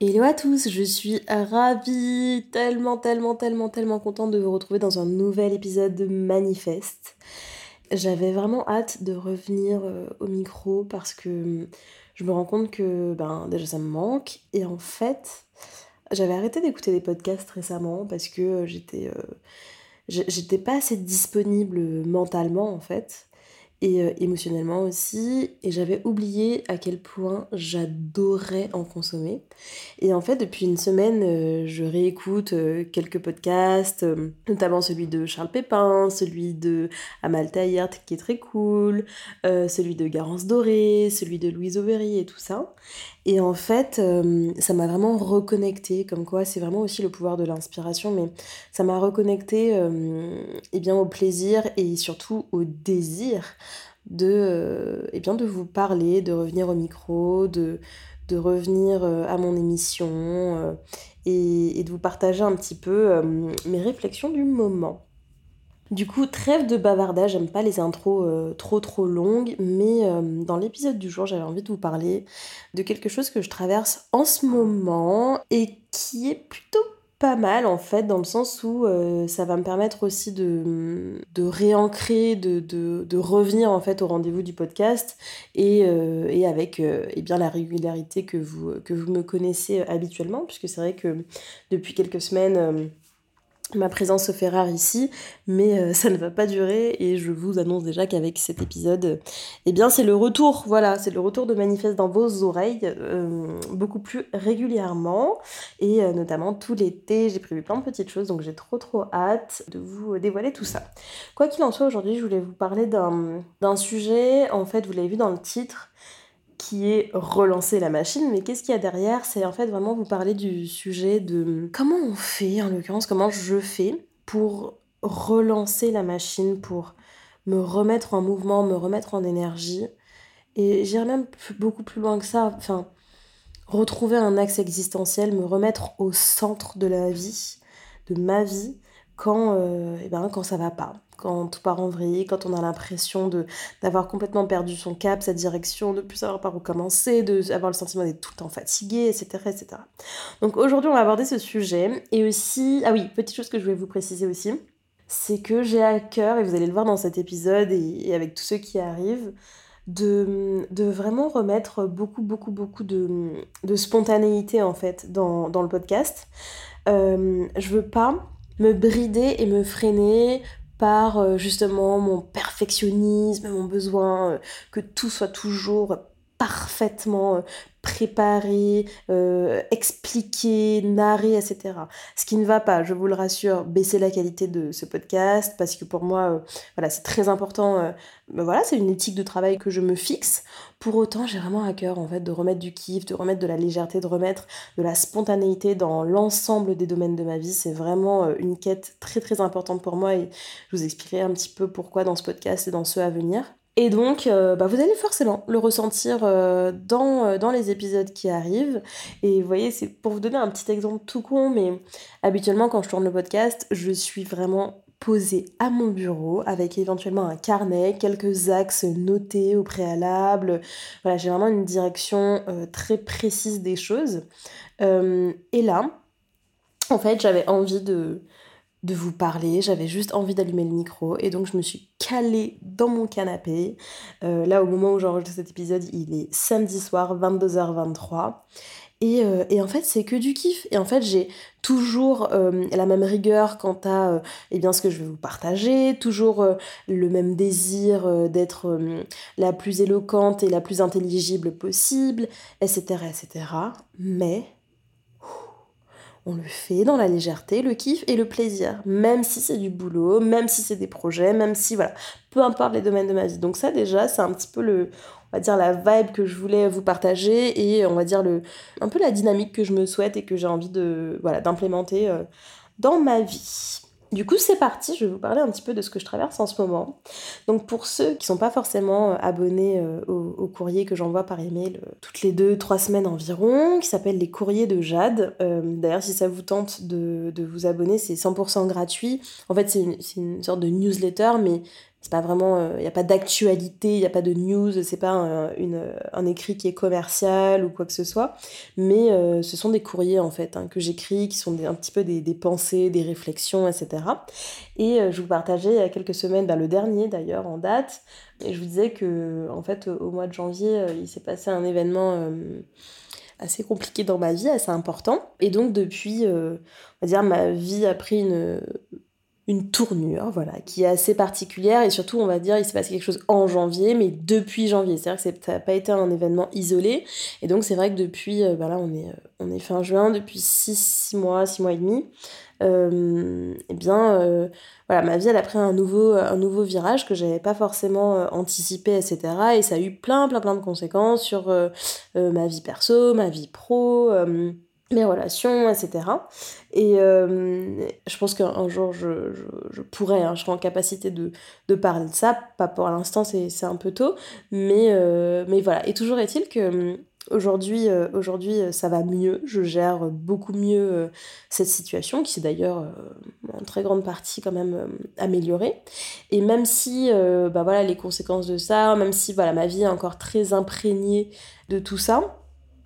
Hello à tous, je suis ravie, tellement, tellement, tellement, tellement contente de vous retrouver dans un nouvel épisode de Manifeste. J'avais vraiment hâte de revenir euh, au micro parce que je me rends compte que ben, déjà ça me manque et en fait j'avais arrêté d'écouter des podcasts récemment parce que euh, euh, j'étais pas assez disponible mentalement en fait et euh, émotionnellement aussi. Et j'avais oublié à quel point j'adorais en consommer. Et en fait, depuis une semaine, euh, je réécoute euh, quelques podcasts, notamment celui de Charles Pépin, celui de Amal Tayert qui est très cool, celui de Garance Doré, celui de Louise Aubéry et tout ça. Et en fait, ça m'a vraiment reconnecté, comme quoi c'est vraiment aussi le pouvoir de l'inspiration, mais ça m'a reconnecté eh bien, au plaisir et surtout au désir de, eh bien, de vous parler, de revenir au micro, de, revenir à mon émission et, de vous partager un petit peu mes réflexions du moment. Du coup, trêve de bavardage, j'aime pas les intros euh, trop trop longues, mais euh, dans l'épisode du jour, j'avais envie de vous parler de quelque chose que je traverse en ce moment et qui est plutôt pas mal en fait, dans le sens où euh, ça va me permettre aussi de, de réancrer, de, revenir en fait au rendez-vous du podcast et, avec eh la régularité que vous, que vous me connaissez habituellement, puisque c'est vrai que depuis quelques semaines ma présence se fait rare ici, mais euh, ça ne va pas durer et je vous annonce déjà qu'avec cet épisode, eh bien c'est le retour, voilà, c'est le retour de Manifeste dans vos oreilles euh, beaucoup plus régulièrement et euh, notamment tout l'été, j'ai prévu plein de petites choses donc j'ai trop trop hâte de vous dévoiler tout ça. Quoi qu'il en soit, aujourd'hui je voulais vous parler d'un sujet, en fait vous l'avez vu dans le titre, qui est relancer la machine, mais qu'est-ce qu'il y a derrière? C'est en fait vraiment vous parler du sujet de comment on fait, en l'occurrence, comment je fais pour relancer la machine, pour me remettre en mouvement, me remettre en énergie. Et j'irai même beaucoup plus loin que ça, enfin, retrouver un axe existentiel, me remettre au centre de la vie, de ma vie, quand, euh, eh ben, quand ça va pas, quand tout part en vrille, quand on a l'impression de d'avoir complètement perdu son cap, sa direction, de plus savoir par où commencer, de avoir le sentiment d'être tout le temps fatigué, etc., etc. Donc aujourd'hui, on va aborder ce sujet et aussi, ah oui, petite chose que je voulais vous préciser aussi, c'est que j'ai à cœur, et vous allez le voir dans cet épisode et, avec tous ceux qui arrivent, de, de, vraiment remettre beaucoup, beaucoup, beaucoup de, de spontanéité en fait dans, dans le podcast. Euh, je veux pas me brider et me freiner par euh, justement mon perfectionnisme, mon besoin euh, que tout soit toujours parfaitement euh, préparé, expliqué, narré, etc. Ce qui ne va pas, je vous le rassure, baisser la qualité de ce podcast parce que pour moi, voilà, c'est très important. Ben voilà, c'est une éthique de travail que je me fixe. Pour autant, j'ai vraiment à cœur en fait de remettre du kiff, de remettre de la légèreté, de remettre de la spontanéité dans l'ensemble des domaines de ma vie. C'est vraiment euh, une quête très très importante pour moi et je vous expliquerai un petit peu pourquoi dans ce podcast et dans ceux à venir. Et donc, euh, bah, vous allez forcément le ressentir euh, dans, dans, les épisodes qui arrivent. Et vous voyez, c'est pour vous donner un petit exemple tout con, mais habituellement, quand je tourne le podcast, je suis vraiment posé à mon bureau avec éventuellement un carnet, quelques axes notés au préalable. Voilà, j'ai vraiment une direction euh, très précise des choses. Euh, et là, en fait, j'avais envie de, de vous parler, j'avais juste envie d'allumer le micro et donc je me suis calée dans mon canapé. Euh, là, au moment où j'enregistre cet épisode, il est samedi soir, 22h23. Euh, et, en fait, c'est que du kiff. Et en fait, j'ai toujours euh, la même rigueur quant à eh bien, ce que je vais vous partager, toujours le même désir d'être la plus éloquente et la plus intelligible possible, etc. etc. Mais on le fait dans la légèreté, le kiff et le plaisir, même si c'est du boulot, même si c'est des projets, même si voilà, peu importe les domaines de ma vie. Donc ça déjà, c'est un petit peu le on va dire la vibe que je voulais vous partager et on va dire le un peu la dynamique que je me souhaite et que j'ai envie de voilà, d'implémenter euh, dans ma vie. Du coup, c'est parti, je vais vous parler un petit peu de ce que je traverse en ce moment. Donc, pour ceux qui sont pas forcément euh, abonnés euh, au, courrier que j'envoie par email euh, toutes les deux, trois semaines environ, qui s'appelle les courriers de Jade. D'ailleurs, si ça vous tente de, vous abonner, c'est 100% gratuit. En fait, c'est une, sorte de newsletter, mais c'est pas vraiment il euh, n'y a pas d'actualité il n'y a pas de news c'est pas un, une, un, écrit qui est commercial ou quoi que ce soit. Mais euh, ce sont des courriers en fait hein, que j'écris qui sont un petit peu des, des, pensées des réflexions etc et euh, je vous partageais il y a quelques semaines bah, le dernier d'ailleurs en date. Et je vous disais que en fait au mois de janvier il s'est passé un événement assez compliqué dans ma vie assez important. Et donc depuis on va dire ma vie a pris une une tournure, voilà, qui est assez particulière et surtout, on va dire, il s'est passé quelque chose en janvier, mais depuis janvier. C'est-à-dire que ça n'a pas été un événement isolé. Et donc, c'est vrai que depuis, euh, bah là, on est, euh, on est fin juin, depuis 6 mois, 6 mois et demi, euh, eh bien, voilà, ma vie, elle a pris un nouveau, un nouveau virage que j'avais pas forcément anticipé, etc. Et ça a eu plein, plein, plein de conséquences sur ma vie perso, ma vie pro mes relations, etc. Et euh, je pense qu'un jour, je, je, je pourrais, hein, je serai en capacité de, de, parler de ça. Pas pour l'instant, c'est un peu tôt. Mais, euh, mais voilà. Et toujours est-il que euh, aujourd'hui, aujourd'hui, ça va mieux. Je gère beaucoup mieux cette situation, qui s'est d'ailleurs en très grande partie quand même améliorée. Et même si bah voilà, les conséquences de ça, même si voilà, ma vie est encore très imprégnée de tout ça,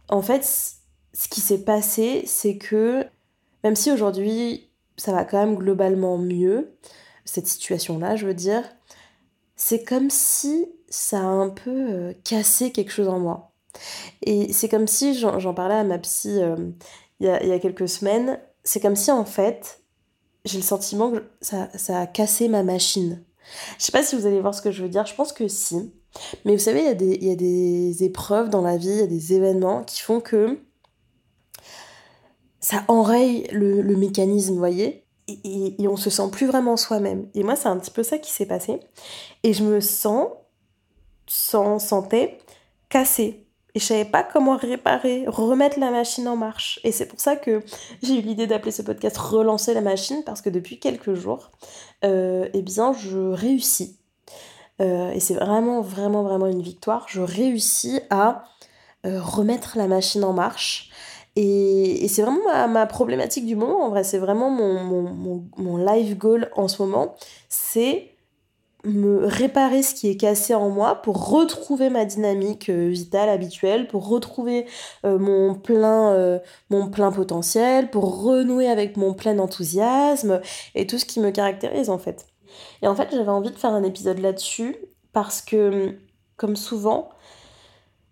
en fait, ce qui s'est passé, c'est que même si aujourd'hui ça va quand même globalement mieux, cette situation-là, je veux dire, c'est comme si ça a un peu euh, cassé quelque chose en moi. Et c'est comme si, j'en parlais à ma psy euh, il y, a, quelques semaines, c'est comme si en fait, j'ai le sentiment que ça, ça, a cassé ma machine. Je sais pas si vous allez voir ce que je veux dire, je pense que si. Mais vous savez, il y, y, a des épreuves dans la vie, il y a des événements qui font que ça enraye le, mécanisme, vous voyez et, et, on se sent plus vraiment soi-même. Et moi, c'est un petit peu ça qui s'est passé. Et je me sens, sans sentais, cassée. Et je savais pas comment réparer, remettre la machine en marche. Et c'est pour ça que j'ai eu l'idée d'appeler ce podcast Relancer la machine, parce que depuis quelques jours, euh, eh bien, je réussis. Euh, et c'est vraiment, vraiment, vraiment une victoire. Je réussis à euh, remettre la machine en marche et, c'est vraiment ma, problématique du moment, en vrai, c'est vraiment mon, mon, mon, life goal en ce moment, c'est me réparer ce qui est cassé en moi pour retrouver ma dynamique euh, vitale habituelle, pour retrouver euh, mon, plein, euh, mon plein potentiel, pour renouer avec mon plein enthousiasme et tout ce qui me caractérise en fait. Et en fait, j'avais envie de faire un épisode là-dessus parce que, comme souvent,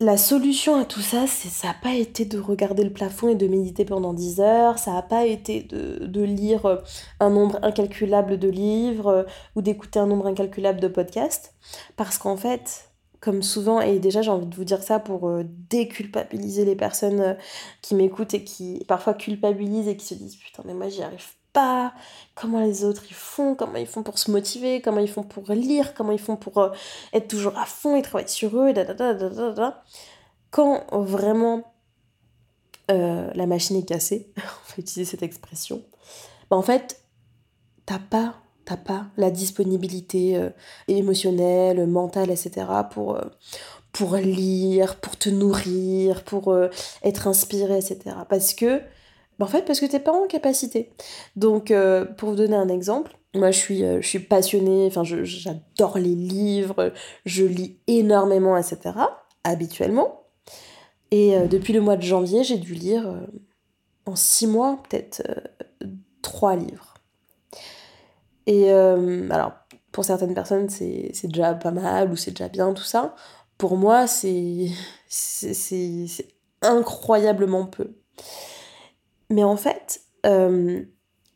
la solution à tout ça, ça n'a pas été de regarder le plafond et de méditer pendant 10 heures, ça n'a pas été de, lire euh, un nombre incalculable de livres euh, ou d'écouter un nombre incalculable de podcasts, parce qu'en fait, comme souvent, et déjà j'ai envie de vous dire ça pour euh, déculpabiliser les personnes qui m'écoutent et qui parfois culpabilisent et qui se disent putain mais moi j'y arrive pas, comment les autres ils font, comment ils font pour se motiver, comment ils font pour lire, comment ils font pour euh, être toujours à fond et travailler sur eux, Quand vraiment euh, la machine est cassée, on va utiliser cette expression, bah en fait, t'as pas, t'as pas la disponibilité euh, émotionnelle, mentale, etc. pour, pour lire, pour te nourrir, pour être inspiré, etc. Parce que en fait, parce que t'es pas en capacité. Donc, euh, pour vous donner un exemple, moi je suis, euh, je suis passionnée, enfin j'adore les livres, je lis énormément, etc. habituellement. Et euh, depuis le mois de janvier, j'ai dû lire en six mois peut-être trois livres. Et alors, pour certaines personnes, c'est déjà pas mal ou c'est déjà bien, tout ça. Pour moi, c'est incroyablement peu. Mais en fait, euh,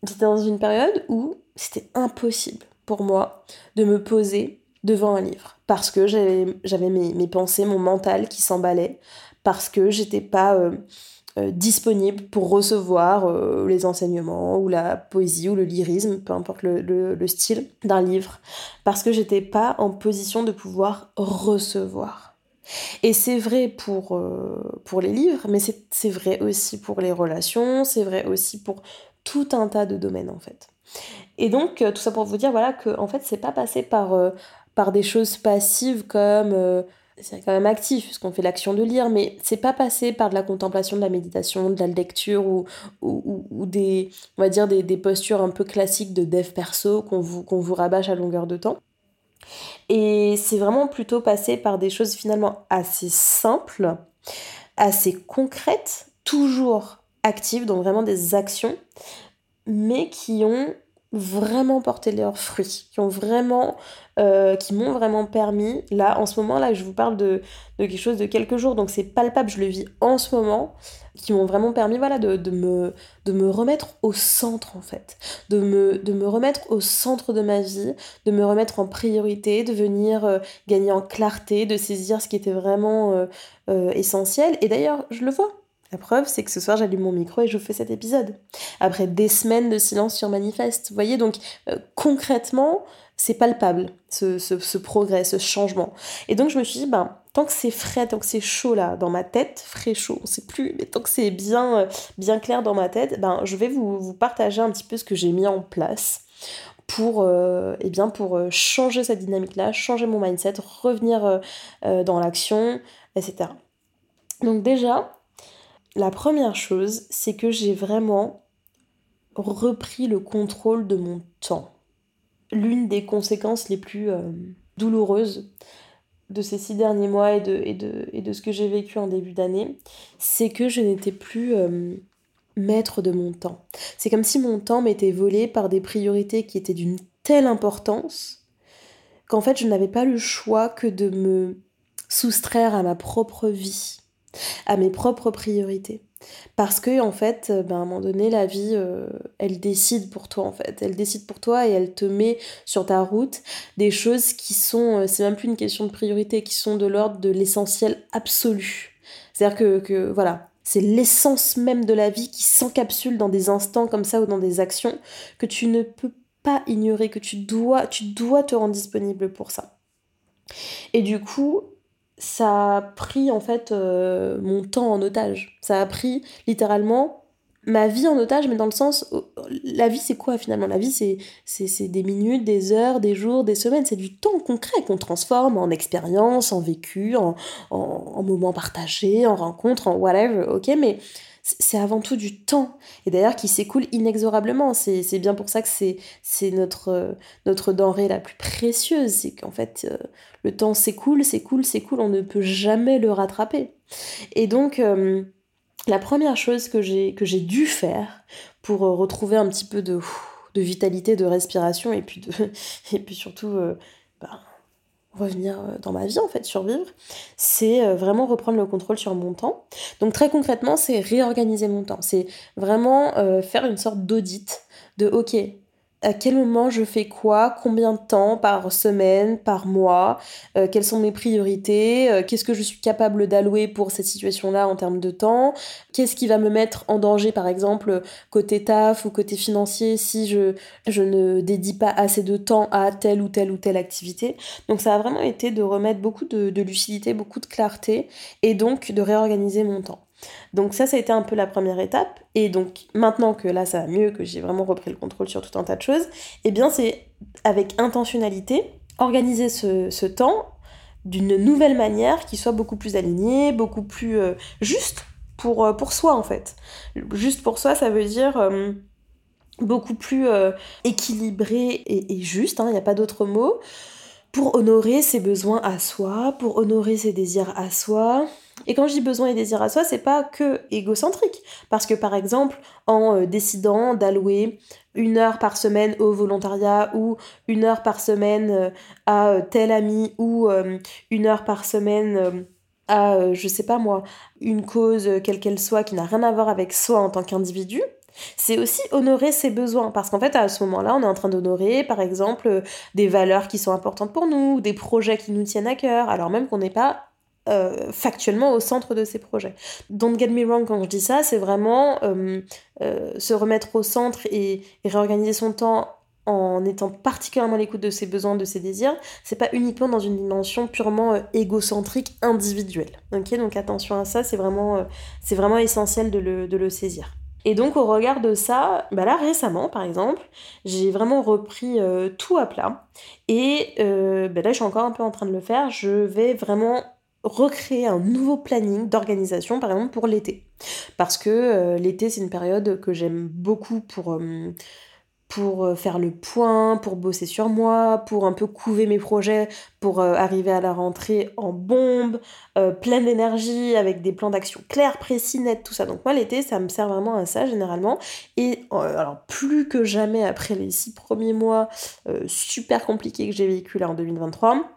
j'étais dans une période où c'était impossible pour moi de me poser devant un livre. Parce que j'avais mes, pensées, mon mental qui s'emballait, parce que j'étais pas euh, disponible pour recevoir les enseignements ou la poésie ou le lyrisme, peu importe le, style d'un livre, parce que j'étais pas en position de pouvoir recevoir. Et c'est vrai pour, pour les livres, mais c'est vrai aussi pour les relations, c'est vrai aussi pour tout un tas de domaines en fait. Et donc, tout ça pour vous dire voilà, que en fait, c'est pas passé par, par des choses passives comme c'est quand même actif puisqu'on fait l'action de lire, mais c'est pas passé par de la contemplation, de la méditation, de la lecture ou, ou, des, on va dire des, postures un peu classiques de dev perso qu'on vous, qu'on vous rabâche à longueur de temps. Et c'est vraiment plutôt passé par des choses finalement assez simples, assez concrètes, toujours actives, donc vraiment des actions, mais qui ont vraiment porté leurs fruits, qui ont vraiment, euh, qui m'ont vraiment permis, là, en ce moment, là, je vous parle de, quelque chose de quelques jours, donc c'est palpable, je le vis en ce moment, qui m'ont vraiment permis, voilà, de, me, de me remettre au centre, en fait, de me, de me remettre au centre de ma vie, de me remettre en priorité, de venir euh, gagner en clarté, de saisir ce qui était vraiment euh, essentiel, et d'ailleurs, je le vois, la preuve, c'est que ce soir, j'allume mon micro et je fais cet épisode. Après des semaines de silence sur Manifeste. Vous voyez, donc euh, concrètement, c'est palpable, ce, progrès, ce changement. Et donc, je me suis dit, ben, tant que c'est frais, tant que c'est chaud là, dans ma tête, frais chaud, on sait plus, mais tant que c'est bien, euh, bien clair dans ma tête, ben, je vais vous, partager un petit peu ce que j'ai mis en place pour, euh, eh bien, pour changer cette dynamique-là, changer mon mindset, revenir dans l'action, etc. Donc déjà, la première chose, c'est que j'ai vraiment repris le contrôle de mon temps. L'une des conséquences les plus euh, douloureuses de ces six derniers mois et de, et de, ce que j'ai vécu en début d'année, c'est que je n'étais plus euh, maître de mon temps. C'est comme si mon temps m'était volé par des priorités qui étaient d'une telle importance qu'en fait je n'avais pas le choix que de me soustraire à ma propre vie à mes propres priorités. Parce que en fait, euh, ben, à un moment donné, la vie, euh, elle décide pour toi en fait. Elle décide pour toi et elle te met sur ta route des choses qui sont, euh, c'est même plus une question de priorité, qui sont de l'ordre de l'essentiel absolu. C'est-à-dire que, que voilà, c'est l'essence même de la vie qui s'encapsule dans des instants comme ça ou dans des actions que tu ne peux pas ignorer, que tu dois, tu dois te rendre disponible pour ça. Et du coup, ça a pris en fait euh, mon temps en otage. Ça a pris littéralement ma vie en otage, mais dans le sens, la vie c'est quoi finalement? La vie c'est, c'est, des minutes, des heures, des jours, des semaines, c'est du temps concret qu'on transforme en expérience, en vécu, en, en, en moments partagés, en rencontres, en whatever, ok, mais c'est avant tout du temps, et d'ailleurs qui s'écoule inexorablement. C'est bien pour ça que c'est notre, notre denrée la plus précieuse, c'est qu'en fait euh, le temps s'écoule, s'écoule, s'écoule, on ne peut jamais le rattraper. Et donc euh, la première chose que j'ai dû faire pour euh, retrouver un petit peu de, de vitalité, de respiration, et puis, de, et puis surtout... revenir euh, dans ma vie en fait, survivre, c'est euh, vraiment reprendre le contrôle sur mon temps. Donc très concrètement, c'est réorganiser mon temps, c'est vraiment euh, faire une sorte d'audit de ok, à quel moment je fais quoi, combien de temps par semaine, par mois, euh, quelles sont mes priorités, euh, qu'est-ce que je suis capable d'allouer pour cette situation-là en termes de temps, qu'est-ce qui va me mettre en danger par exemple côté taf ou côté financier si je, je ne dédie pas assez de temps à telle ou telle ou telle activité. Donc ça a vraiment été de remettre beaucoup de lucidité, beaucoup de clarté et donc de réorganiser mon temps. Donc ça, ça a été un peu la première étape. Et donc maintenant que là, ça va mieux, que j'ai vraiment repris le contrôle sur tout un tas de choses, eh bien c'est avec intentionnalité, organiser ce, temps d'une nouvelle manière qui soit beaucoup plus alignée, beaucoup plus euh, juste pour, euh, pour soi en fait. Juste pour soi, ça veut dire... Euh, beaucoup plus équilibré et, juste, il hein, n'y a pas d'autre mot, pour honorer ses besoins à soi, pour honorer ses désirs à soi, et quand je dis besoin et désir à soi, c'est pas que égocentrique. Parce que par exemple, en euh, décidant d'allouer une heure par semaine au volontariat ou une heure par semaine euh, à euh, tel ami ou une heure par semaine à, je sais pas moi, une cause quelle qu'elle soit qui n'a rien à voir avec soi en tant qu'individu, c'est aussi honorer ses besoins. Parce qu'en fait, à ce moment-là, on est en train d'honorer, par exemple, des valeurs qui sont importantes pour nous, des projets qui nous tiennent à cœur, alors même qu'on n'est pas euh, factuellement au centre de ses projets. Don't get me wrong quand je dis ça, c'est vraiment euh, euh, se remettre au centre et, réorganiser son temps en étant particulièrement à l'écoute de ses besoins, de ses désirs. C'est pas uniquement dans une dimension purement égocentrique, individuelle. Ok, donc attention à ça, c'est vraiment, c'est vraiment essentiel de le, de le saisir. Et donc au regard de ça, bah là récemment par exemple, j'ai vraiment repris tout à plat. Et bah là je suis encore un peu en train de le faire. Je vais vraiment recréer un nouveau planning d'organisation, par exemple pour l'été. Parce que euh, l'été, c'est une période que j'aime beaucoup pour, euh, euh, faire le point, pour bosser sur moi, pour un peu couver mes projets, pour arriver à la rentrée en bombe, pleine d'énergie, avec des plans d'action clairs, précis, nets, tout ça. Donc moi, l'été, ça me sert vraiment à ça, généralement. Et alors, plus que jamais, après les six premiers mois super compliqués que j'ai vécu là en 2023,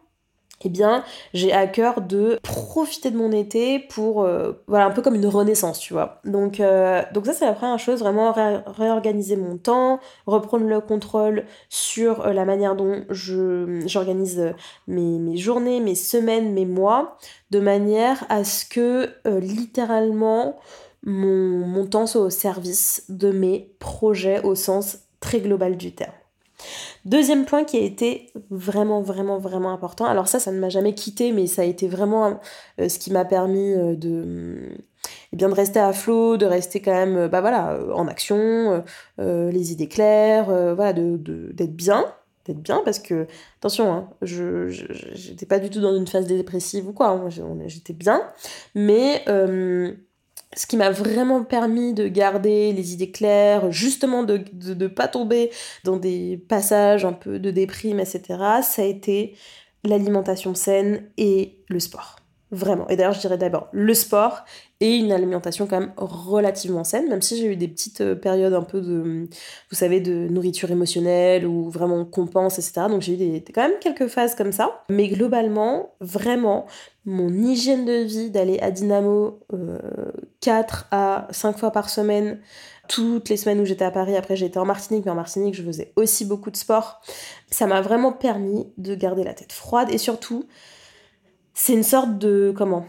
eh bien, j'ai à cœur de profiter de mon été pour, euh, voilà, un peu comme une renaissance, tu vois. Donc, euh, donc ça, c'est la première chose, vraiment réorganiser mon temps, reprendre le contrôle sur euh, la manière dont j'organise mes, mes, journées, mes semaines, mes mois, de manière à ce que, littéralement, mon, mon temps soit au service de mes projets au sens très global du terme. Deuxième point qui a été vraiment, vraiment, vraiment important. Alors ça, ça ne m'a jamais quitté, mais ça a été vraiment euh, ce qui m'a permis euh, de, eh bien, de rester à flot, de rester quand même, bah voilà, en action, euh, les idées claires, voilà, de, d'être bien, d'être bien parce que attention hein, je j'étais pas du tout dans une phase dépressive ou quoi hein, j'étais bien mais ce qui m'a vraiment permis de garder les idées claires, justement de ne pas tomber dans des passages un peu de déprime, etc., ça a été l'alimentation saine et le sport. Vraiment. Et d'ailleurs, je dirais d'abord le sport et une alimentation quand même relativement saine, même si j'ai eu des petites euh, périodes un peu de, vous savez, de nourriture émotionnelle ou vraiment compense, etc. Donc j'ai eu des, quand même quelques phases comme ça. Mais globalement, vraiment, mon hygiène de vie d'aller à Dynamo 4 euh, à 5 fois par semaine, toutes les semaines où j'étais à Paris, après j'étais en Martinique, mais en Martinique je faisais aussi beaucoup de sport, ça m'a vraiment permis de garder la tête froide et surtout c'est une sorte de comment?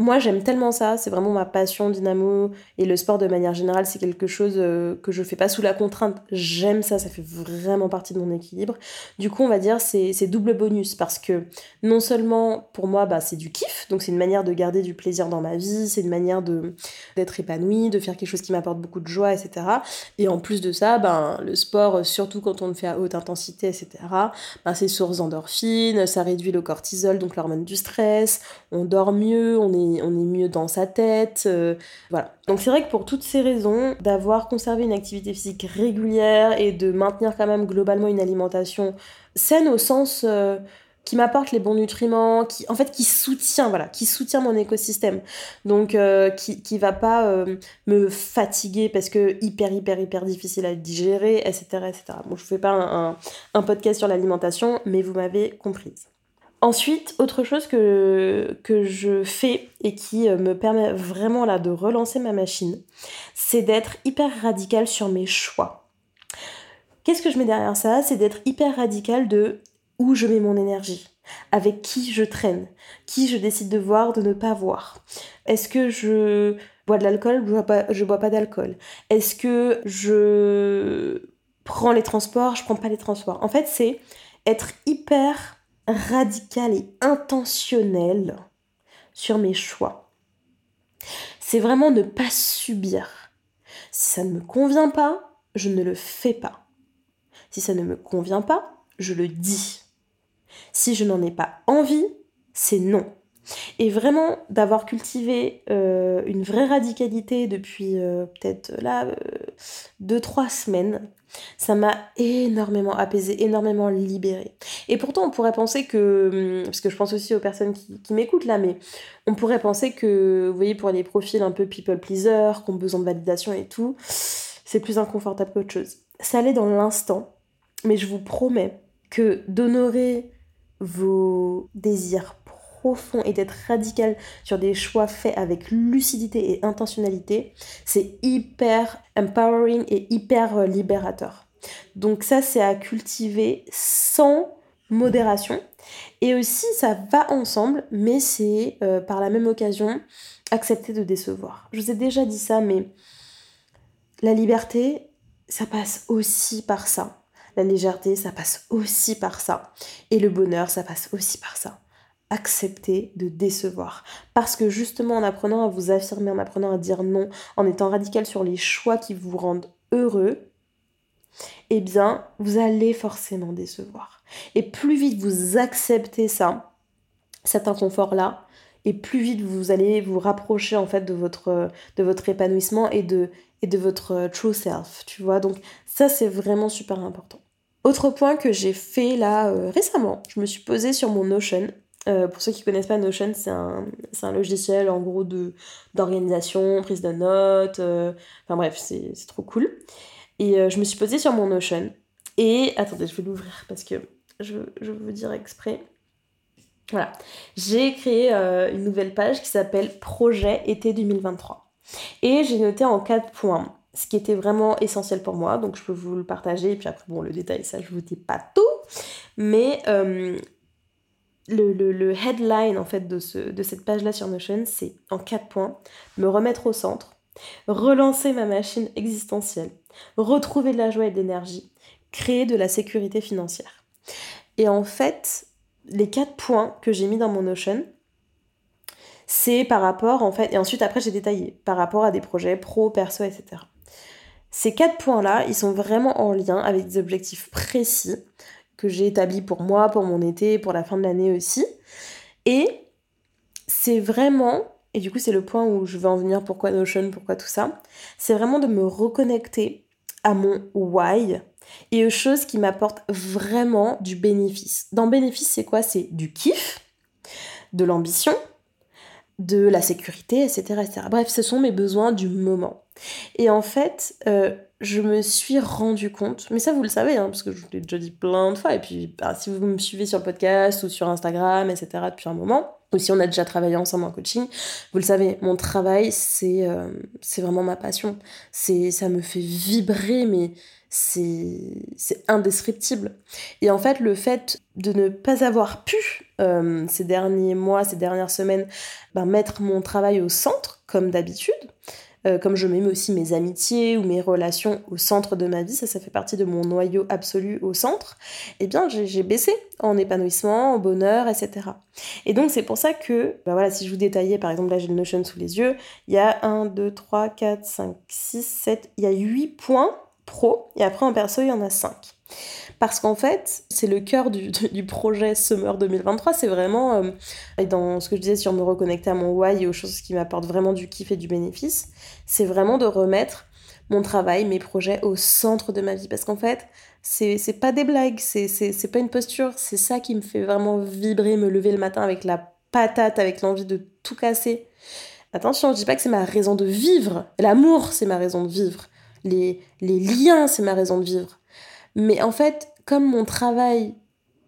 Moi j'aime tellement ça, c'est vraiment ma passion dynamo et le sport de manière générale c'est quelque chose euh, que je fais pas sous la contrainte, j'aime ça, ça fait vraiment partie de mon équilibre. Du coup on va dire c'est double bonus parce que non seulement pour moi bah, c'est du kiff, donc c'est une manière de garder du plaisir dans ma vie, c'est une manière d'être épanoui, de faire quelque chose qui m'apporte beaucoup de joie, etc. Et en plus de ça, ben, le sport, surtout quand on le fait à haute intensité, etc., ben, c'est source d'endorphine, ça réduit le cortisol, donc l'hormone du stress, on dort mieux, on est on est mieux dans sa tête. Euh, voilà. Donc c'est vrai que pour toutes ces raisons, d'avoir conservé une activité physique régulière et de maintenir quand même globalement une alimentation saine au sens euh, qui m'apporte les bons nutriments, qui en fait qui soutient voilà, qui soutient mon écosystème. Donc euh, qui qui va pas me fatiguer parce que hyper hyper hyper difficile à digérer, etc. etc. Bon, je fais pas un, un podcast sur l'alimentation, mais vous m'avez comprise. Ensuite, autre chose que, je fais et qui euh, me permet vraiment là de relancer ma machine, c'est d'être hyper radical sur mes choix. Qu'est-ce que je mets derrière ça? C'est d'être hyper radical de où je mets mon énergie, avec qui je traîne, qui je décide de voir, de ne pas voir. Est-ce que je bois de l'alcool? Je bois bois pas d'alcool. Est-ce que je prends les transports? Je prends pas les transports. En fait, c'est être hyper radical et intentionnel sur mes choix. C'est vraiment ne pas subir. Si ça ne me convient pas, je ne le fais pas. Si ça ne me convient pas, je le dis. Si je n'en ai pas envie, c'est non. Et vraiment d'avoir cultivé euh, une vraie radicalité depuis euh, peut-être là 2-3 euh, semaines, ça m'a énormément apaisé, énormément libéré. Et pourtant, on pourrait penser que, hum, parce que je pense aussi aux personnes qui, m'écoutent là, mais on pourrait penser que, vous voyez, pour les profils un peu people pleaser, qui ont besoin de validation et tout, c'est plus inconfortable qu'autre chose. Ça allait dans l'instant, mais je vous promets que d'honorer vos désirs et d'être radical sur des choix faits avec lucidité et intentionnalité, c'est hyper empowering et hyper libérateur. Donc ça, c'est à cultiver sans modération. Et aussi, ça va ensemble, mais c'est euh, par la même occasion accepter de décevoir. Je vous ai déjà dit ça, mais la liberté, ça passe aussi par ça. La légèreté, ça passe aussi par ça. Et le bonheur, ça passe aussi par ça. Accepter de décevoir. Parce que justement, en apprenant à vous affirmer, en apprenant à dire non, en étant radical sur les choix qui vous rendent heureux, eh bien, vous allez forcément décevoir. Et plus vite vous acceptez ça, cet inconfort-là, et plus vite vous allez vous rapprocher en fait de votre, de votre épanouissement et de, et de votre true self, tu vois. Donc ça, c'est vraiment super important. Autre point que j'ai fait là euh, récemment, je me suis posée sur mon Notion. Euh, pour ceux qui connaissent pas Notion, c'est un, un, logiciel en gros d'organisation, prise de notes, euh, enfin bref, c'est trop cool. Et euh, je me suis posée sur mon Notion. Et attendez, je vais l'ouvrir parce que je, je, veux dire exprès. Voilà. J'ai créé une nouvelle page qui s'appelle Projet été 2023. Et j'ai noté en quatre points ce qui était vraiment essentiel pour moi. Donc je peux vous le partager. Et puis après, bon, le détail, ça, je vous dis pas tout. Mais le, headline en fait de, ce, de cette page-là sur Notion, c'est en quatre points me remettre au centre, relancer ma machine existentielle, retrouver de la joie et de l'énergie, créer de la sécurité financière. Et en fait, les quatre points que j'ai mis dans mon Notion, c'est par rapport, en fait, et ensuite après j'ai détaillé, par rapport à des projets pro, perso, etc. Ces quatre points-là, ils sont vraiment en lien avec des objectifs précis que j'ai établis pour moi, pour mon été, pour la fin de l'année aussi. Et c'est vraiment et du coup, c'est le point où je veux en venir, pourquoi Notion, pourquoi tout ça. C'est vraiment de me reconnecter à mon why et aux choses qui m'apportent vraiment du bénéfice. Dans bénéfice, c'est quoi? C'est du kiff, de l'ambition, de la sécurité, etc., etc. Bref, ce sont mes besoins du moment. Et en fait, euh, je me suis rendu compte, mais ça vous le savez, hein, parce que je vous l'ai déjà dit plein de fois, et puis bah, si vous me suivez sur le podcast ou sur Instagram, etc., depuis un moment, ou si on a déjà travaillé ensemble en coaching, vous le savez, mon travail, c'est euh, vraiment ma passion. C'est Ça me fait vibrer, mais c'est indescriptible. Et en fait, le fait de ne pas avoir pu, euh, ces derniers mois, ces dernières semaines, ben, mettre mon travail au centre, comme d'habitude, euh, comme je mets aussi mes amitiés ou mes relations au centre de ma vie, ça, ça fait partie de mon noyau absolu au centre, eh bien, j'ai baissé en épanouissement, en bonheur, etc. Et donc, c'est pour ça que, ben voilà, si je vous détaillais, par exemple, là, j'ai le Notion sous les yeux, il y a 1, 2, 3, 4, 5, 6, 7, il y a 8 points pro, et après en perso, il y en a 5. Parce qu'en fait, c'est le cœur du, du, projet Summer 2023, c'est vraiment, euh, et dans ce que je disais sur me reconnecter à mon why et aux choses qui m'apportent vraiment du kiff et du bénéfice, c'est vraiment de remettre mon travail, mes projets au centre de ma vie. Parce qu'en fait, c'est pas des blagues, c'est pas une posture, c'est ça qui me fait vraiment vibrer, me lever le matin avec la patate, avec l'envie de tout casser. Attention, je dis pas que c'est ma raison de vivre. L'amour, c'est ma raison de vivre les, liens, c'est ma raison de vivre. Mais en fait, comme mon travail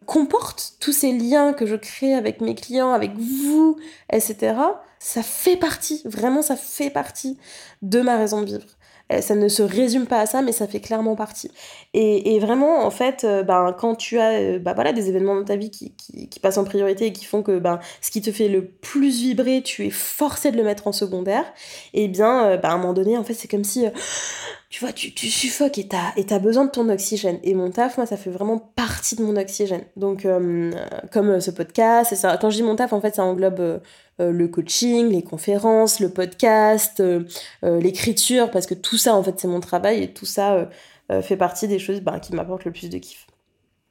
comporte tous ces liens que je crée avec mes clients, avec vous, etc., ça fait partie, vraiment ça fait partie de ma raison de vivre. Euh, ça ne se résume pas à ça, mais ça fait clairement partie. Et, vraiment, en fait, euh, ben, quand tu as euh, bah, voilà, des événements dans ta vie qui, qui, passent en priorité et qui font que ben, ce qui te fait le plus vibrer, tu es forcé de le mettre en secondaire, et eh bien, ben, à un moment donné, en fait, c'est comme si tu vois, tu, tu suffoques et t'as, et besoin de ton oxygène. Et mon taf, moi, ça fait vraiment partie de mon oxygène. Donc, comme ce podcast, et ça, quand je dis mon taf, en fait, ça englobe le coaching, les conférences, le podcast, l'écriture, parce que tout ça, en fait, c'est mon travail et tout ça fait partie des choses bah, qui m'apportent le plus de kiff.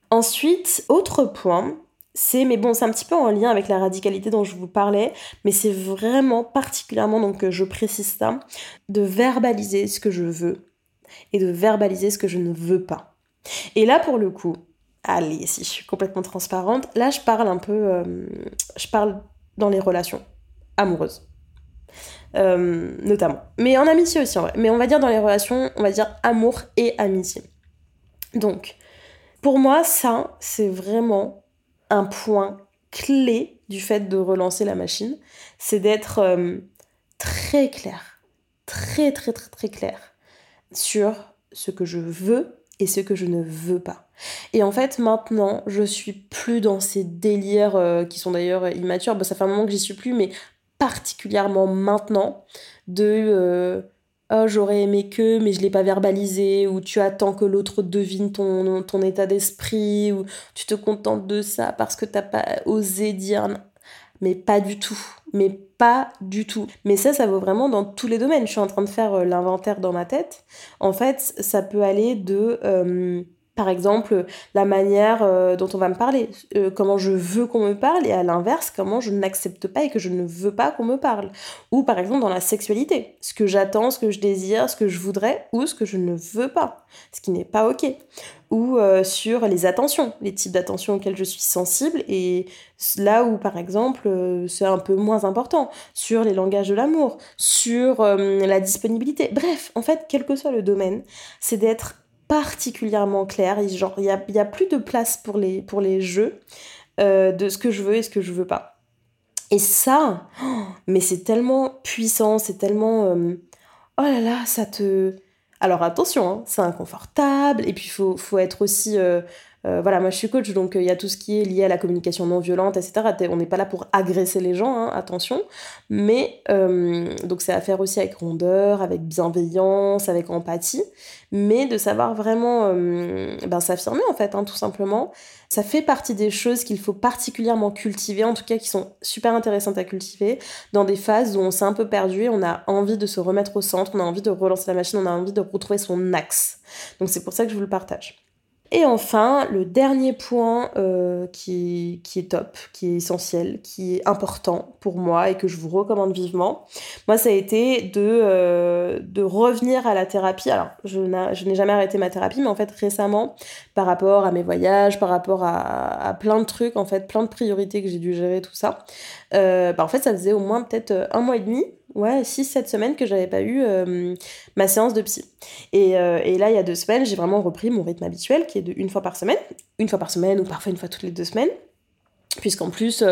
Ensuite, autre point, c'est, mais bon, c'est un petit peu en lien avec la radicalité dont je vous parlais, mais c'est vraiment particulièrement, donc je précise ça, de verbaliser ce que je veux et de verbaliser ce que je ne veux pas. Et là, pour le coup, allez, si je suis complètement transparente, là, je parle un peu, euh, je parle dans les relations amoureuses. Euh, notamment. Mais en amitié aussi, en vrai. Mais on va dire dans les relations, on va dire amour et amitié. Donc, pour moi, ça, c'est vraiment un point clé du fait de relancer la machine. C'est d'être euh, très clair, très, très, très, très clair sur ce que je veux et ce que je ne veux pas. Et en fait, maintenant, je suis plus dans ces délires euh, qui sont d'ailleurs immatures. Bah, ça fait un moment que j'y suis plus, mais particulièrement maintenant, de euh, oh, j'aurais aimé que, mais je l'ai pas verbalisé, ou tu attends que l'autre devine ton, ton état d'esprit, ou tu te contentes de ça parce que t'as pas osé dire. Mais pas du tout. Mais pas du tout. Mais ça, ça vaut vraiment dans tous les domaines. Je suis en train de faire euh, l'inventaire dans ma tête. En fait, ça peut aller de par exemple, la manière euh, dont on va me parler, euh, comment je veux qu'on me parle, et à l'inverse, comment je n'accepte pas et que je ne veux pas qu'on me parle. Ou par exemple dans la sexualité, ce que j'attends, ce que je désire, ce que je voudrais, ou ce que je ne veux pas, ce qui n'est pas ok. Ou euh, sur les attentions, les types d'attentions auxquelles je suis sensible, et là où par exemple c'est un peu moins important, sur les langages de l'amour, sur la disponibilité. Bref, en fait, quel que soit le domaine, c'est d'être particulièrement clair. Il n'y a, y a, plus de place pour les, jeux euh, de ce que je veux et ce que je veux pas. Et ça, oh, mais c'est tellement puissant, c'est tellement... Euh, oh là là, ça te... Alors attention, hein, c'est inconfortable, et puis il faut, faut, être aussi... Euh, euh, voilà, moi je suis coach, donc il y a tout ce qui est lié à la communication non violente, etc. On n'est pas là pour agresser les gens, hein, attention. Mais donc c'est à faire aussi avec rondeur, avec bienveillance, avec empathie mais de savoir vraiment euh, ben, s'affirmer en fait, hein, tout simplement. Ça fait partie des choses qu'il faut particulièrement cultiver, en tout cas qui sont super intéressantes à cultiver, dans des phases où on s'est un peu perdu et on a envie de se remettre au centre, on a envie de relancer la machine, on a envie de retrouver son axe. Donc c'est pour ça que je vous le partage. Et enfin, le dernier point euh, qui, qui, est top, qui est essentiel, qui est important pour moi et que je vous recommande vivement, moi ça a été de, euh, de revenir à la thérapie. Alors, je n'ai jamais arrêté ma thérapie, mais en fait récemment, par rapport à mes voyages, par rapport à, à plein de trucs, en fait, plein de priorités que j'ai dû gérer, tout ça, euh, bah en fait ça faisait au moins peut-être un mois et demi ouais, 6-7 semaines que j'avais pas eu euh, ma séance de psy. Et, euh, et, là, il y a deux semaines, j'ai vraiment repris mon rythme habituel qui est de une fois par semaine, une fois par semaine ou parfois une fois toutes les deux semaines. Puisqu'en plus,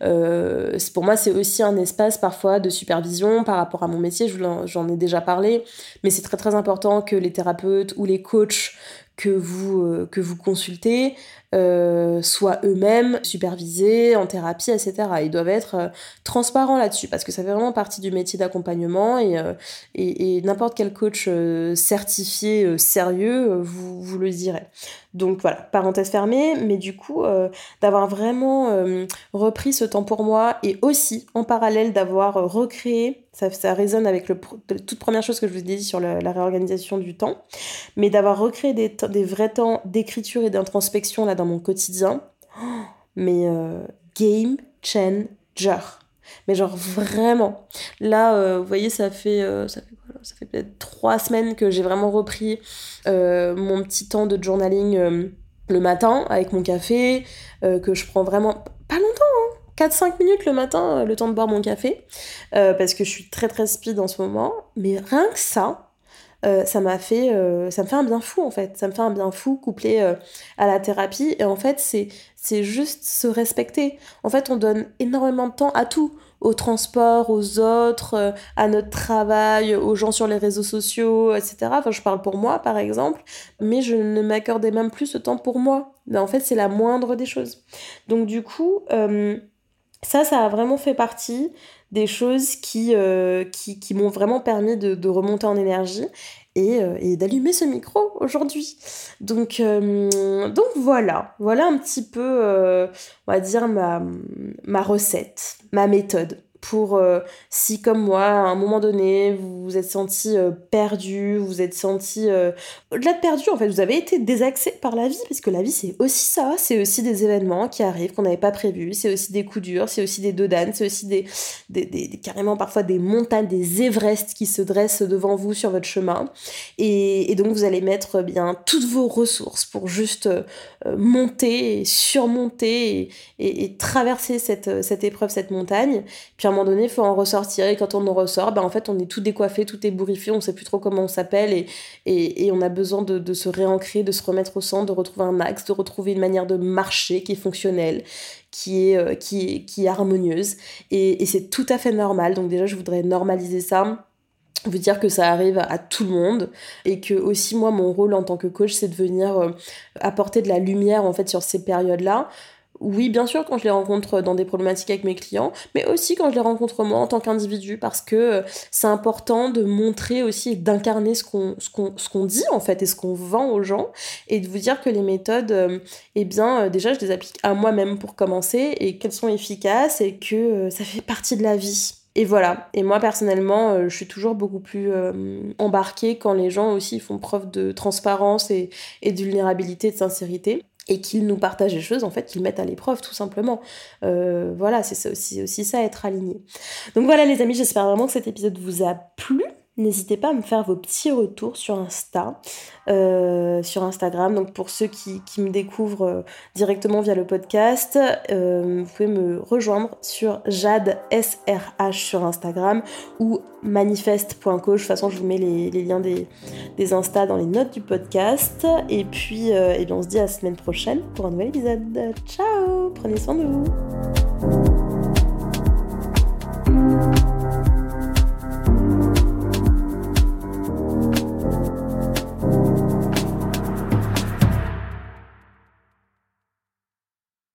euh, pour moi, c'est aussi un espace parfois de supervision par rapport à mon métier, j'en ai déjà parlé, mais c'est très très important que les thérapeutes ou les coachs que vous, que vous consultez euh, soient eux-mêmes supervisés en thérapie, etc. Ils doivent être euh, transparents là-dessus parce que ça fait vraiment partie du métier d'accompagnement et, euh, et, n'importe quel coach certifié sérieux vous, vous le direz. Donc voilà, parenthèse fermée, mais du coup, d'avoir vraiment repris ce temps pour moi et aussi en parallèle d'avoir recréé ça, résonne avec la toute première chose que je vous ai dit sur la, réorganisation du temps, mais d'avoir recréé des, vrais temps d'écriture et d'introspection là dans mon quotidien, mais euh, game changer. Mais genre vraiment. Là, euh, vous voyez, ça fait, euh, ça fait, ça fait peut-être trois semaines que j'ai vraiment repris mon petit temps de journaling le matin avec mon café, que je prends vraiment pas longtemps, 4-5 hein. minutes le matin, le temps de boire mon café, parce que je suis très très speed en ce moment. Mais rien que ça, euh, ça m'a fait euh, ça me fait un bien fou en fait ça me fait un bien fou couplé euh, à la thérapie et en fait c'est c'est juste se respecter en fait on donne énormément de temps à tout au transport, aux autres, à notre travail, aux gens sur les réseaux sociaux, etc. Enfin, je parle pour moi, par exemple, mais je ne m'accordais même plus ce temps pour moi. Mais en fait, c'est la moindre des choses. Donc, du coup, ça, ça a vraiment fait partie des choses qui, euh, m'ont vraiment permis de, remonter en énergie et, euh, et d'allumer ce micro aujourd'hui. Donc, euh, voilà, voilà un petit peu, on va dire, ma, ma recette, ma méthode pour euh, si comme moi à un moment donné vous vous êtes senti euh, perdu, vous vous êtes senti euh, au-delà de perdu en fait, vous avez été désaxé par la vie parce que la vie c'est aussi ça, c'est aussi des événements qui arrivent qu'on n'avait pas prévus, c'est aussi des coups durs, c'est aussi des dodanes, c'est aussi des, des, des, carrément parfois des montagnes, des Everest qui se dressent devant vous sur votre chemin. Et, donc vous allez mettre bien toutes vos ressources pour juste monter, surmonter et, traverser cette, cette épreuve, cette montagne un moment donné, il faut en ressortir. Et quand on en ressort, ben, en fait, on est tout décoiffé, tout ébouriffé, on sait plus trop comment on s'appelle. Et, et, on a besoin de, se réancrer, de se remettre au centre, de retrouver un axe, de retrouver une manière de marcher qui est fonctionnelle, qui est, euh, qui, qui est harmonieuse. Et, et c'est tout à fait normal. Donc déjà, je voudrais normaliser ça vous dire que ça arrive à tout le monde et que aussi moi mon rôle en tant que coach c'est de venir euh, apporter de la lumière en fait sur ces périodes là oui, bien sûr, quand je les rencontre dans des problématiques avec mes clients, mais aussi quand je les rencontre moi en tant qu'individu, parce que euh, c'est important de montrer aussi et d'incarner ce qu'on ce qu'on dit en fait et ce qu'on vend aux gens, et de vous dire que les méthodes, euh, eh bien, déjà, je les applique à moi-même pour commencer, et qu'elles sont efficaces, et que ça fait partie de la vie. Et voilà. Et moi, personnellement, euh, je suis toujours beaucoup plus euh, embarquée quand les gens aussi font preuve de transparence et, et de vulnérabilité, de sincérité et qu'ils nous partagent des choses en fait qu'ils mettent à l'épreuve tout simplement. Euh, voilà c'est aussi, aussi ça être aligné. Donc voilà les amis j'espère vraiment que cet épisode vous a plu N'hésitez pas à me faire vos petits retours sur Insta, euh, sur Instagram. Donc pour ceux qui, me découvrent euh, directement via le podcast, euh, vous pouvez me rejoindre sur Jade SRH sur Instagram ou manifeste.coach. De toute façon, je vous mets les, liens des, des Insta dans les notes du podcast. Et puis, et bien on se dit à la semaine prochaine pour un nouvel épisode. Ciao Prenez soin de vous